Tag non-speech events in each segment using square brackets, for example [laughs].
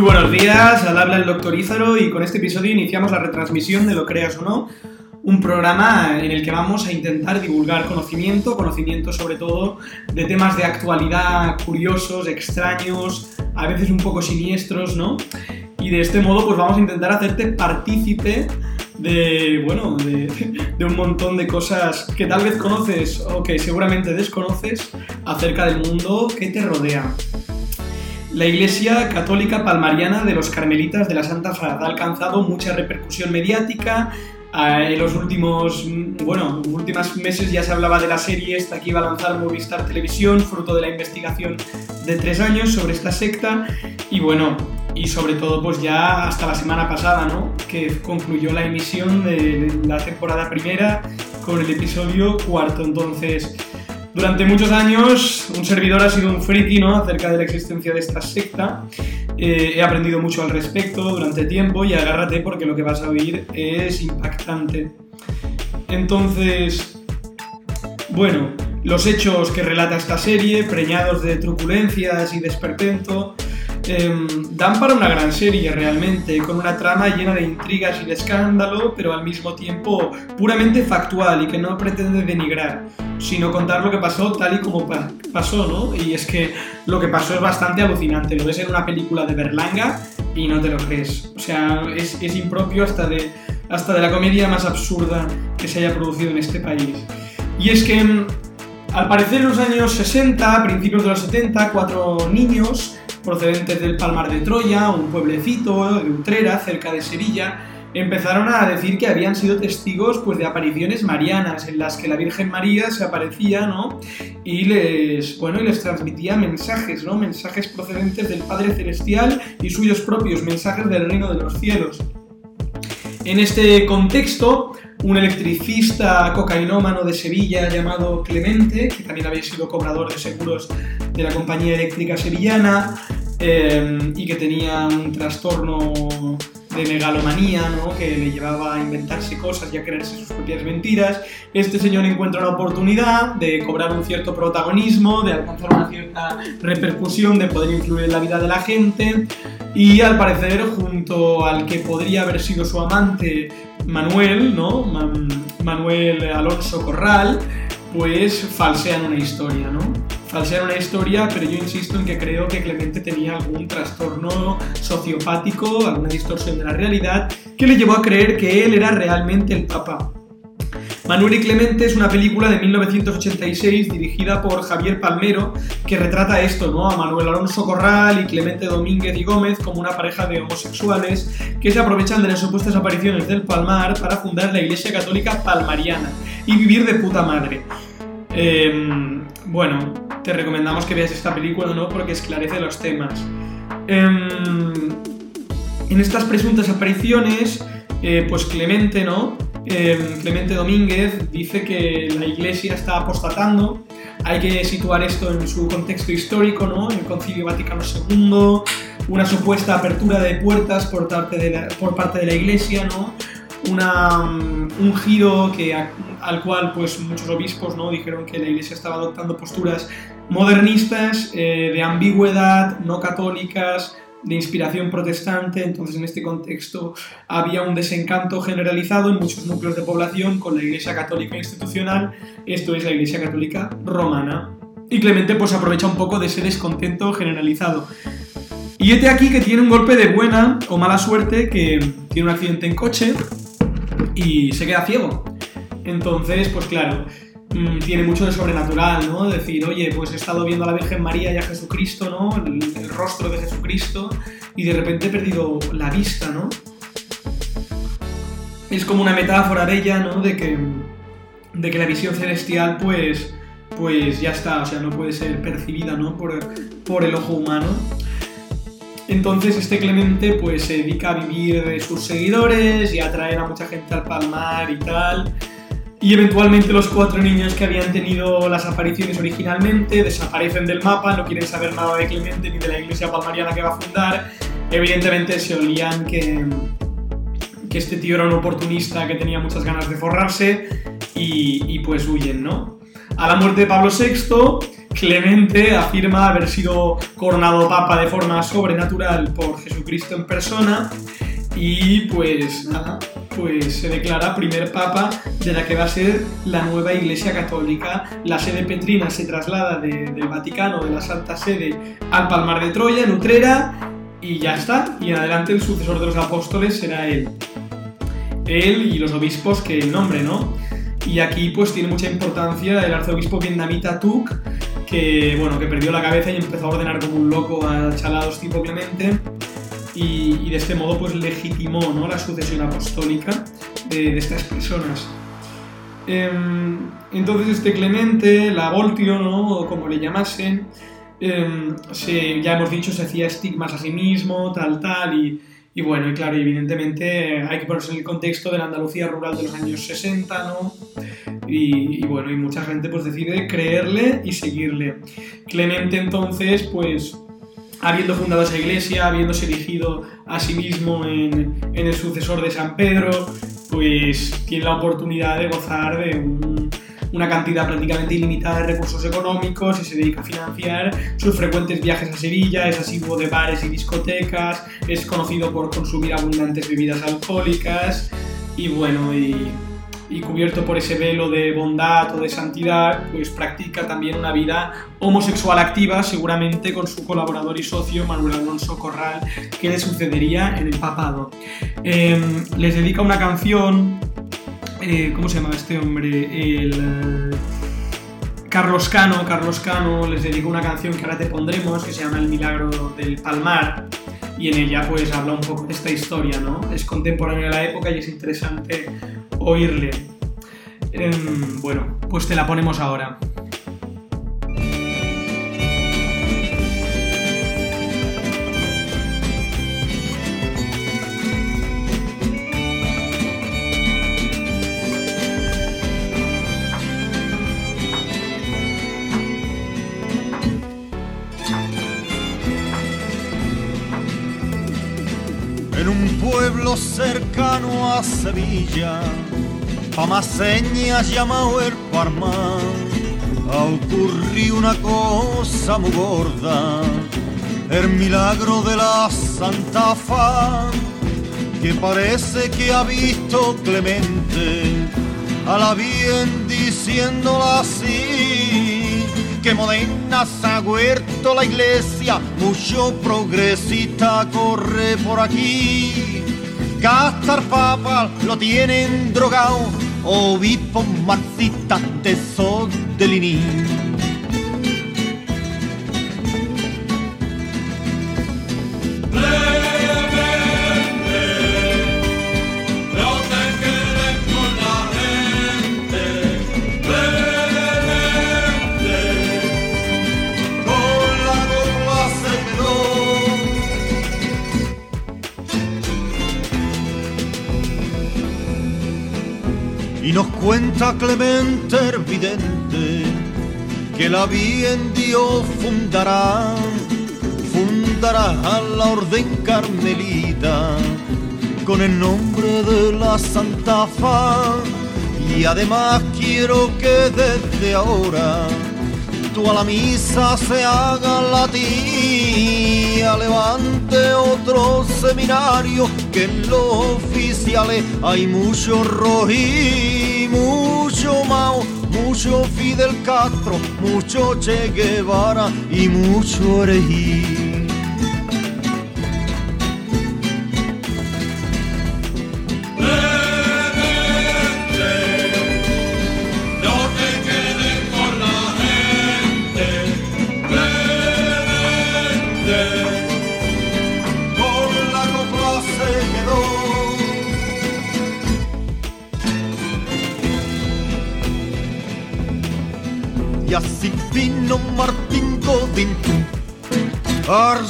Muy buenos días, al habla el doctor Ízaro y con este episodio iniciamos la retransmisión de Lo creas o no, un programa en el que vamos a intentar divulgar conocimiento, conocimiento sobre todo de temas de actualidad curiosos, extraños, a veces un poco siniestros, ¿no? Y de este modo pues vamos a intentar hacerte partícipe de, bueno, de, de, un montón de cosas que tal vez conoces o que seguramente desconoces acerca del mundo que te rodea. La Iglesia Católica Palmariana de los Carmelitas de la Santa Faz ha alcanzado mucha repercusión mediática. En los últimos, bueno, últimos meses ya se hablaba de la serie esta que iba a lanzar Movistar Televisión, fruto de la investigación de tres años sobre esta secta. Y bueno, y sobre todo pues ya hasta la semana pasada, ¿no? Que concluyó la emisión de la temporada primera con el episodio cuarto. Entonces, durante muchos años un servidor ha sido un friki, ¿no? Acerca de la existencia de esta secta. Eh, he aprendido mucho al respecto durante tiempo y agárrate porque lo que vas a oír es impactante. Entonces, bueno, los hechos que relata esta serie, preñados de truculencias y desperpento, eh, dan para una gran serie realmente, con una trama llena de intrigas y de escándalo, pero al mismo tiempo puramente factual y que no pretende denigrar, sino contar lo que pasó tal y como pa pasó, ¿no? Y es que lo que pasó es bastante alucinante, lo ves en una película de Berlanga y no te lo crees. O sea, es, es impropio hasta de, hasta de la comedia más absurda que se haya producido en este país. Y es que, al parecer en los años 60, principios de los 70, cuatro niños procedentes del Palmar de Troya, un pueblecito de Utrera, cerca de Sevilla, empezaron a decir que habían sido testigos pues, de apariciones marianas en las que la Virgen María se aparecía ¿no? y, les, bueno, y les transmitía mensajes, ¿no? mensajes procedentes del Padre Celestial y suyos propios, mensajes del reino de los cielos. En este contexto, un electricista cocainómano de Sevilla llamado Clemente, que también había sido cobrador de seguros de la compañía eléctrica sevillana eh, y que tenía un trastorno de megalomanía, ¿no? que le llevaba a inventarse cosas y a creerse sus propias mentiras. Este señor encuentra la oportunidad de cobrar un cierto protagonismo, de alcanzar una cierta repercusión, de poder influir en la vida de la gente y al parecer junto al que podría haber sido su amante Manuel, ¿no? Man Manuel Alonso Corral, pues falsean una historia, ¿no? Falsean una historia, pero yo insisto en que creo que Clemente tenía algún trastorno sociopático, alguna distorsión de la realidad, que le llevó a creer que él era realmente el Papa. Manuel y Clemente es una película de 1986 dirigida por Javier Palmero que retrata esto, ¿no? A Manuel Alonso Corral y Clemente Domínguez y Gómez como una pareja de homosexuales que se aprovechan de las supuestas apariciones del Palmar para fundar la Iglesia Católica Palmariana y vivir de puta madre. Eh, bueno, te recomendamos que veas esta película, ¿no? Porque esclarece los temas. Eh, en estas presuntas apariciones, eh, pues Clemente, ¿no? Eh, Clemente Domínguez dice que la iglesia está apostatando. Hay que situar esto en su contexto histórico, ¿no? El Concilio Vaticano II, una supuesta apertura de puertas por parte de la, iglesia, ¿no? Una, un giro al cual pues, muchos obispos ¿no? dijeron que la iglesia estaba adoptando posturas modernistas, eh, de ambigüedad, no católicas, de inspiración protestante, entonces en este contexto había un desencanto generalizado en muchos núcleos de población con la Iglesia Católica institucional, esto es la Iglesia Católica romana. Y Clemente pues aprovecha un poco de ese descontento generalizado. Y este aquí que tiene un golpe de buena o mala suerte, que tiene un accidente en coche y se queda ciego. Entonces, pues claro, mmm, tiene mucho de sobrenatural, ¿no? Decir, oye, pues he estado viendo a la Virgen María y a Jesucristo, ¿no? El, rostro de Jesucristo y de repente he perdido la vista, ¿no? Es como una metáfora bella, ¿no? De que, de que la visión celestial, pues, pues ya está, o sea, no puede ser percibida, ¿no? Por, por el ojo humano. Entonces este Clemente pues se dedica a vivir de sus seguidores y a atraer a mucha gente al palmar y tal. Y eventualmente los cuatro niños que habían tenido las apariciones originalmente desaparecen del mapa, no quieren saber nada de Clemente ni de la iglesia palmariana que va a fundar. Evidentemente se olían que, que este tío era un oportunista que tenía muchas ganas de forrarse y, y pues huyen, ¿no? A la muerte de Pablo VI, Clemente afirma haber sido coronado papa de forma sobrenatural por Jesucristo en persona y pues nada, pues se declara primer papa de la que va a ser la nueva Iglesia Católica. La sede petrina se traslada del Vaticano, de la Santa Sede, al Palmar de Troya, en Utrera, y ya está. Y en adelante el sucesor de los apóstoles será él. Él y los obispos que el nombre, ¿no? Y aquí pues tiene mucha importancia el arzobispo vietnamita Tuk, que bueno, que perdió la cabeza y empezó a ordenar como un loco a chalados tipo Clemente y, de este modo pues legitimó ¿no? la sucesión apostólica de, estas personas. Em, entonces este Clemente, la Voltio, ¿no? o como le llamasen, em, ya hemos dicho, se hacía estigmas a sí mismo, tal, tal, y, y bueno, y claro, evidentemente hay que ponerse en el contexto de la Andalucía rural de los años 60, ¿no? Y, y, bueno, y mucha gente pues decide creerle y seguirle. Clemente entonces, pues habiendo fundado esa iglesia, habiéndose erigido a sí mismo en, el sucesor de San Pedro, pues tiene la oportunidad de gozar de una cantidad prácticamente ilimitada de recursos económicos y se dedica a financiar sus frecuentes viajes a Sevilla, es asiduo de bares y discotecas, es conocido por consumir abundantes bebidas alcohólicas y bueno, y y cubierto por ese velo de bondad o de santidad, pues practica también una vida homosexual activa, seguramente con su colaborador y socio Manuel Alonso Corral, que le sucedería en el papado. Em, les dedica una canción, eh, ¿cómo se llama este hombre? El... Carlos Cano, Carlos Cano les dedica una canción que ahora te pondremos, que se llama El Milagro del Palmar, y en ella pues habla un poco de esta historia, ¿no? Es contemporánea a la época y es interesante oírle. Em, bueno, pues te la ponemos ahora. Cercano a Sevilla, pa' más señas llamado el Parmán, ocurrió una cosa muy gorda, el milagro de la Santa Fa, que parece que ha visto Clemente, a la bien diciéndola así que moderna se ha huerto la iglesia, mucho progresista corre por aquí. Castar papa lo tienen drogado, obispo marxista de Sodelini. Cuenta Clemente Vidente que la bien Dios fundará, fundará a la orden carmelita con el nombre de la Santa Fa. Y además quiero que desde ahora tú a la misa se haga la tía, levante otro seminario, que en los oficiales hay mucho rojí, mucho Mao, mucho Fidel Castro, mucho Che Guevara y mucho herejí.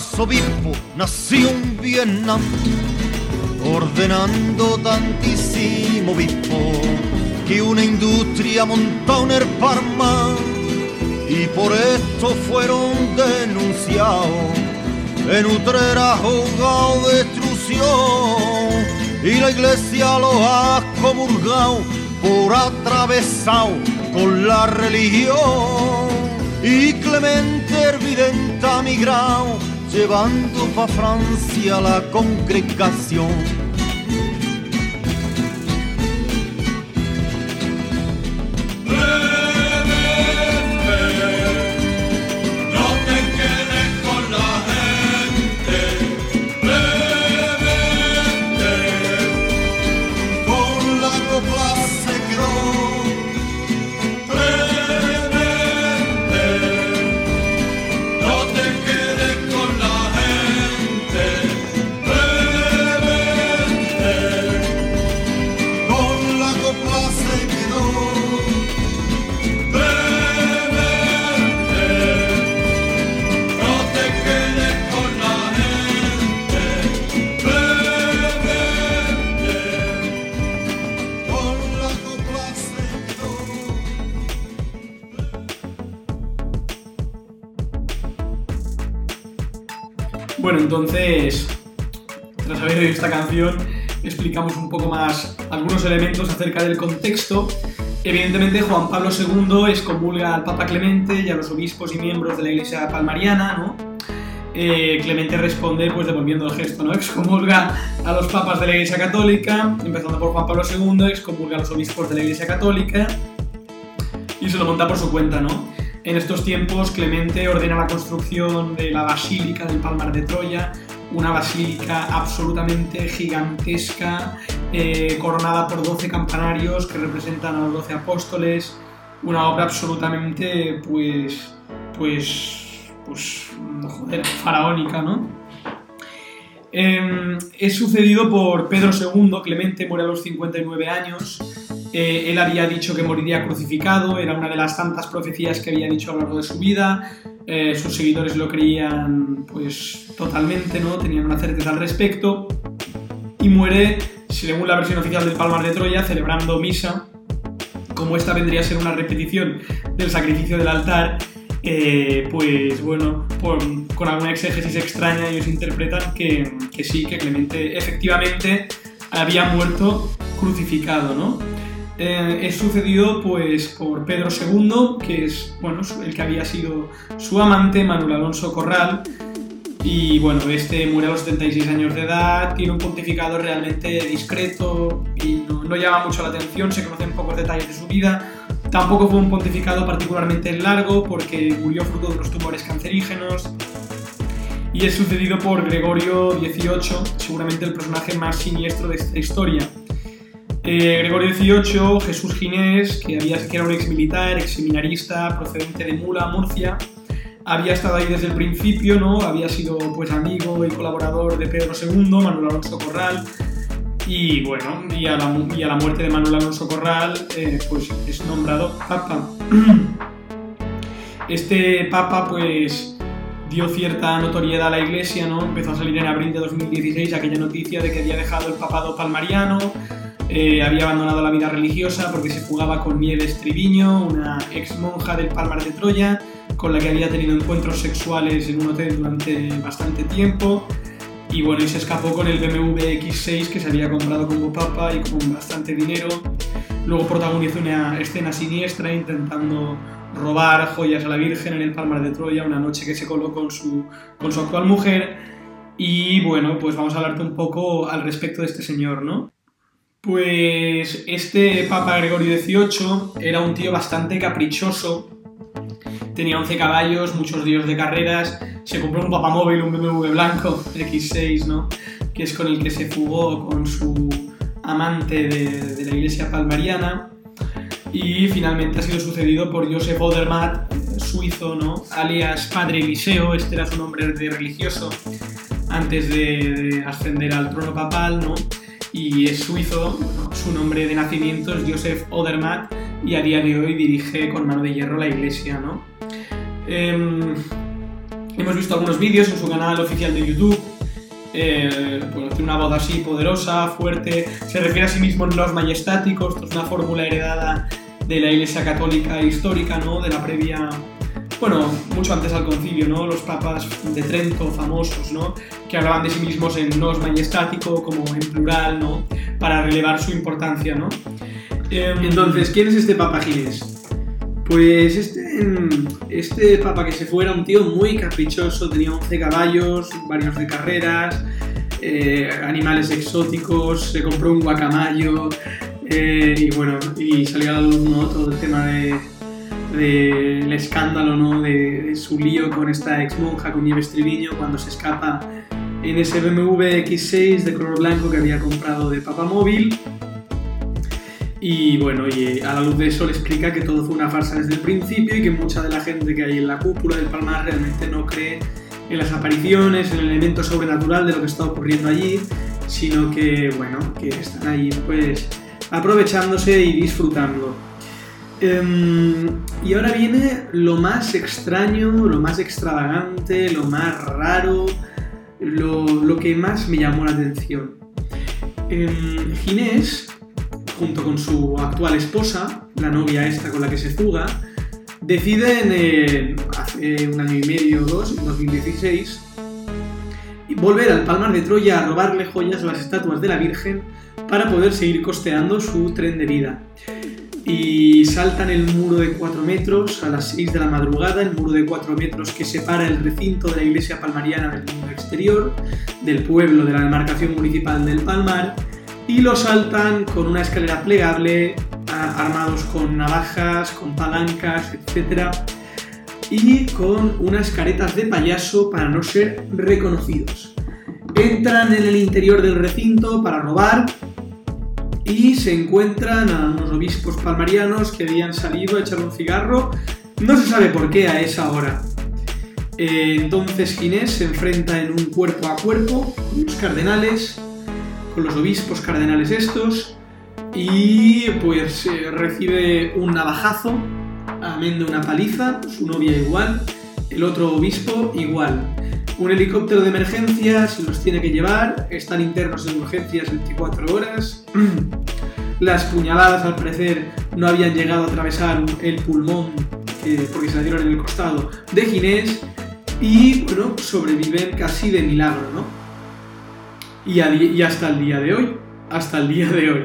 Arzobispo, nació en Viena, ordenando tantísimo obispo que una industria montó el Parma y por esto fueron denunciados. En Utrera juzgado destrucción y la iglesia lo ha comulgado por atravesado con la religión. Y Clemente Hervidente ha migrado, llevando pa' Francia la congregación. Entonces, tras haber oído esta canción, explicamos un poco más algunos elementos acerca del contexto. Evidentemente, Juan Pablo II excomulga al Papa Clemente y a los obispos y miembros de la Iglesia palmariana, ¿no? Eh, Clemente responde pues devolviendo el gesto, ¿no? [laughs] Excomulga a los papas de la Iglesia Católica, empezando por Juan Pablo II, excomulga a los obispos de la Iglesia Católica y se lo monta por su cuenta, ¿no? En estos tiempos, Clemente ordena la construcción de la Basílica del Palmar de Troya, una basílica absolutamente gigantesca, eh, coronada por 12 campanarios que representan a los 12 apóstoles, una obra absolutamente, pues, pues, pues, joder, faraónica, ¿no? Em, es sucedido por Pedro II, Clemente muere a los 59 años, eh, él había dicho que moriría crucificado, era una de las tantas profecías que había dicho a lo largo de su vida. Eh, sus seguidores lo creían pues totalmente, ¿no? Tenían una certeza al respecto. Y muere, según la versión oficial del Palmar de Troya, celebrando misa. Como esta vendría a ser una repetición del sacrificio del altar, eh, pues bueno, con alguna exégesis extraña ellos interpretan que, que sí, que Clemente efectivamente había muerto crucificado, ¿no? Eh, es sucedido pues, por Pedro II, que es bueno, el que había sido su amante, Manuel Alonso Corral. Y bueno, este muere a los 76 años de edad, tiene un pontificado realmente discreto y no, no llama mucho la atención, se conocen pocos detalles de su vida. Tampoco fue un pontificado particularmente largo porque murió fruto de los tumores cancerígenos. Y es sucedido por Gregorio XVIII, seguramente el personaje más siniestro de esta historia. Eh, Gregorio XVIII, Jesús Ginés, que, había, que era un ex militar, ex seminarista, procedente de Mula, Murcia, había estado ahí desde el principio, ¿no? Había sido pues amigo y colaborador de Pedro II, Manuel Alonso Corral, y bueno, y a la, muerte de Manuel Alonso Corral, eh, pues es nombrado Papa. [clears throat] Este Papa, pues dio cierta notoriedad a la Iglesia, ¿no? Empezó a salir en abril de 2016 aquella noticia de que había dejado el papado palmariano, eh, había abandonado la vida religiosa porque se jugaba con Nieves Triviño, una ex monja del Palmar de Troya, con la que había tenido encuentros sexuales en un hotel durante bastante tiempo. Y bueno, se escapó con el BMW X6 que se había comprado como papa y con bastante dinero. Luego protagonizó una escena siniestra intentando robar joyas a la Virgen en el Palmar de Troya, una noche que se coló con su, con su actual mujer. Y bueno, pues vamos a hablarte un poco al respecto de este señor, ¿no? Pues este Papa Gregorio XVIII era un tío bastante caprichoso. Tenía 11 caballos, muchos días de carreras. Se compró un papamóvil, un BMW blanco X6, ¿no? Que es con el que se fugó con su amante de, la iglesia palmariana. Y finalmente ha sido sucedido por Joseph Odermatt, suizo, ¿no? Alias Padre Eliseo, este era su nombre de religioso antes de ascender al trono papal, ¿no? Y es suizo, su nombre de nacimiento es Joseph Odermatt y a día de hoy dirige con mano de hierro la iglesia. ¿no? Em, hemos visto algunos vídeos en su canal oficial de YouTube. Eh, pues una voz así poderosa, fuerte, se refiere a sí mismo en los majestáticos, es una fórmula heredada de la Iglesia Católica histórica, ¿no? de la previa bueno, mucho antes al concilio, ¿no? Los papas de Trento, famosos, ¿no? Que hablaban de sí mismos en nos majestático, como en plural, ¿no? Para relevar su importancia, ¿no? Em, Entonces, ¿quién es este Papa Ginés? Pues este mm, este papa que se fue era un tío muy caprichoso, tenía 11 caballos, varios de carreras, eh, animales exóticos, se compró un guacamayo eh, y bueno, y salió a la todo el tema del de, escándalo ¿no? De, su lío con esta ex monja, con Nieves Triviño, cuando se escapa en ese BMW X6 de color blanco que había comprado de Papa Móvil. Y bueno, y a la luz de eso le explica que todo fue una farsa desde el principio y que mucha de la gente que hay en la cúpula del Palmar realmente no cree en las apariciones, en el elemento sobrenatural de lo que está ocurriendo allí, sino que, bueno, que están ahí pues aprovechándose y disfrutando. Em, y ahora viene lo más extraño, lo más extravagante, lo más raro, lo, que más me llamó la atención. Em, Ginés, junto con su actual esposa, la novia esta con la que se fuga, deciden hace un año y medio o dos, en 2016, volver al Palmar de Troya a robarle joyas a las estatuas de la Virgen para poder seguir costeando su tren de vida. Y saltan el muro de 4 metros a las 6 de la madrugada, el muro de 4 metros que separa el recinto de la iglesia palmariana del mundo exterior, del pueblo de la demarcación municipal del Palmar, y lo saltan con una escalera plegable armados con navajas, con palancas, etc. Y con unas caretas de payaso para no ser reconocidos. Entran en el interior del recinto para robar y se encuentran a unos obispos palmarianos que habían salido a echar un cigarro. No se sabe por qué a esa hora. Eh, entonces Ginés se enfrenta en un cuerpo a cuerpo con los cardenales, con los obispos cardenales estos, y pues eh, recibe un navajazo, amén de una paliza, su novia igual, el otro obispo igual. Un helicóptero de emergencias los tiene que llevar, están internos en urgencias 24 horas. [clears throat] Las puñaladas al parecer no habían llegado a atravesar el pulmón porque se dieron en el costado de Ginés y bueno, sobreviven casi de milagro, ¿no? Y hasta el día de hoy, hasta el día de hoy.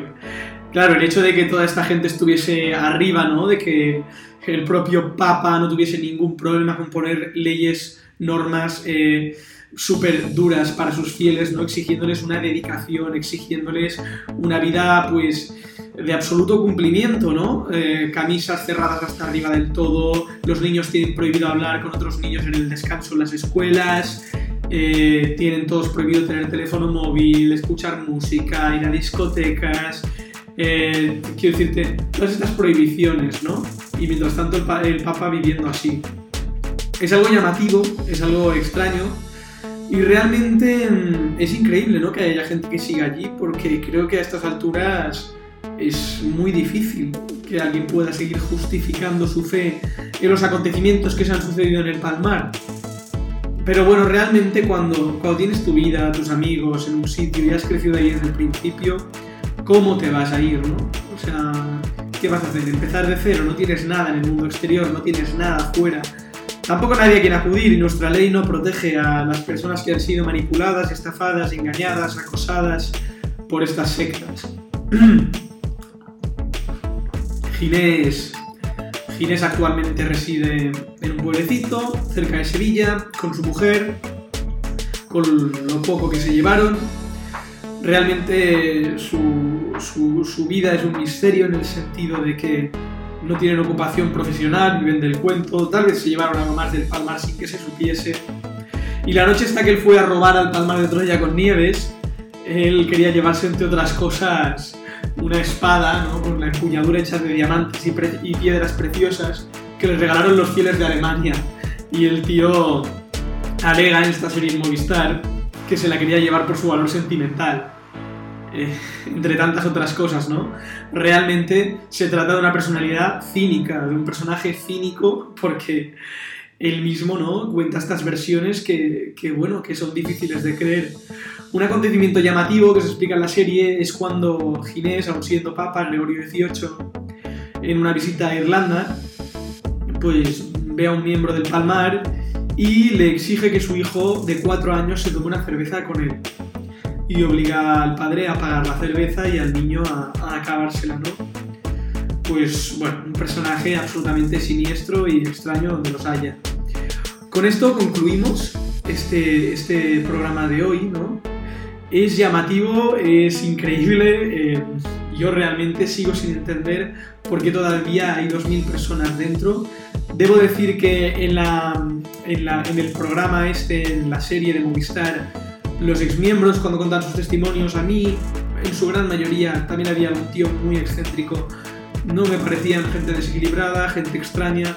Claro, el hecho de que toda esta gente estuviese arriba, ¿no? De que el propio Papa no tuviese ningún problema con poner leyes, normas eh, súper duras para sus fieles, ¿no? Exigiéndoles una dedicación, exigiéndoles una vida, pues, de absoluto cumplimiento, ¿no? Eh, camisas cerradas hasta arriba del todo, los niños tienen prohibido hablar con otros niños en el descanso en las escuelas, eh, tienen todos prohibido tener teléfono móvil, escuchar música, ir a discotecas, quiero decirte, todas estas prohibiciones, ¿no? Y mientras tanto el, Papa viviendo así. Es algo llamativo, es algo extraño y realmente mm, es increíble, ¿no? Que haya gente que siga allí porque creo que a estas alturas es muy difícil que alguien pueda seguir justificando su fe en los acontecimientos que se han sucedido en el Palmar. Pero bueno, realmente cuando, cuando tienes tu vida, tus amigos en un sitio y has crecido ahí desde el principio, cómo te vas a ir, ¿no? O sea, ¿qué vas a hacer? Empezar de cero, no tienes nada en el mundo exterior, no tienes nada afuera. Tampoco nadie quiere acudir y nuestra ley no protege a las personas que han sido manipuladas, estafadas, engañadas, acosadas por estas sectas. [clears throat] Ginés, Ginés actualmente reside en un pueblecito cerca de Sevilla con su mujer, con lo poco que se llevaron realmente su, vida es un misterio en el sentido de que no tienen ocupación profesional, viven del cuento, tal vez se llevaron algo más del Palmar sin que se supiese. Y la noche hasta que él fue a robar al Palmar de Troya con Nieves, él quería llevarse entre otras cosas una espada con la empuñadura hecha de diamantes y, piedras preciosas que le regalaron los fieles de Alemania. Y el tío alega en esta serie en Movistar que se la quería llevar por su valor sentimental. Eh, entre tantas otras cosas, ¿no? Realmente se trata de una personalidad cínica, de un personaje cínico, porque él mismo, ¿no? Cuenta estas versiones que, bueno, que son difíciles de creer. Un acontecimiento llamativo que se explica en la serie es cuando Ginés, aún siendo Papa, Gregorio XVIII, en una visita a Irlanda, pues ve a un miembro del Palmar y le exige que su hijo de cuatro años se tome una cerveza con él y obliga al padre a pagar la cerveza y al niño a, acabársela, ¿no? pues bueno, un personaje absolutamente siniestro y extraño donde los haya. Con esto concluimos este, este programa de hoy, ¿no? Es llamativo, es increíble, eh, yo realmente sigo sin entender por qué todavía hay 2.000 personas dentro. Debo decir que en, la, en, la, en el programa este, en la serie de Movistar, los exmiembros cuando contan sus testimonios, a mí, en su gran mayoría, también había un tío muy excéntrico, no me parecían gente desequilibrada, gente extraña,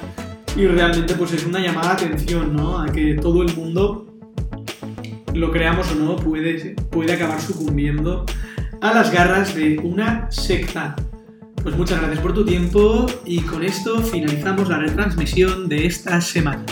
y realmente pues es una llamada de atención, ¿no? A que todo el mundo, lo creamos o no, puede, puede acabar sucumbiendo a las garras de una secta. Pues muchas gracias por tu tiempo y con esto finalizamos la retransmisión de esta semana.